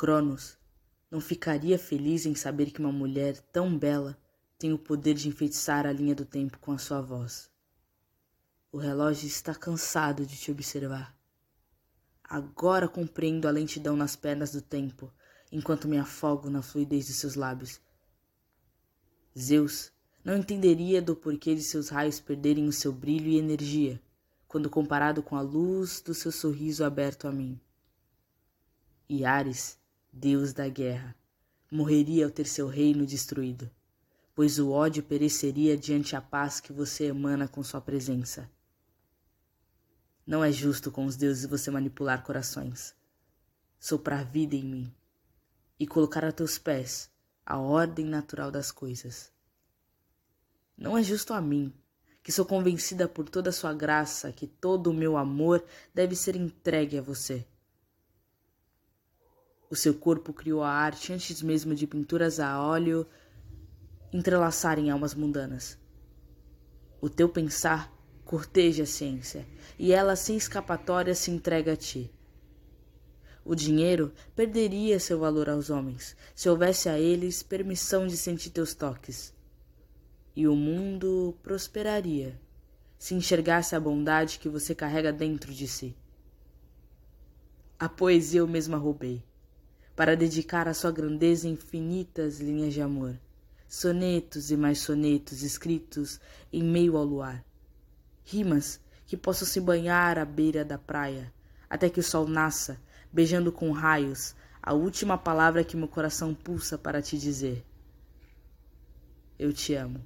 Cronos não ficaria feliz em saber que uma mulher tão bela tem o poder de enfeitiçar a linha do tempo com a sua voz. O relógio está cansado de te observar. Agora compreendo a lentidão nas pernas do tempo, enquanto me afogo na fluidez de seus lábios. Zeus não entenderia do porquê de seus raios perderem o seu brilho e energia, quando comparado com a luz do seu sorriso aberto a mim. E Ares, deus da guerra, morreria ao ter seu reino destruído, pois o ódio pereceria diante a paz que você emana com sua presença. Não é justo com os deuses você manipular corações, soprar vida em mim e colocar a teus pés a ordem natural das coisas. Não é justo a mim, que sou convencida por toda a sua graça que todo o meu amor deve ser entregue a você. O seu corpo criou a arte antes mesmo de pinturas a óleo entrelaçarem almas mundanas. O teu pensar corteja a ciência, e ela sem escapatória se entrega a ti. O dinheiro perderia seu valor aos homens, se houvesse a eles permissão de sentir teus toques. E o mundo prosperaria, se enxergasse a bondade que você carrega dentro de si. A poesia eu mesma roubei, para dedicar à sua grandeza infinitas linhas de amor, sonetos e mais sonetos escritos em meio ao luar rimas que possam se banhar à beira da praia, até que o sol nasça, beijando com raios a última palavra que meu coração pulsa para te dizer. Eu te amo.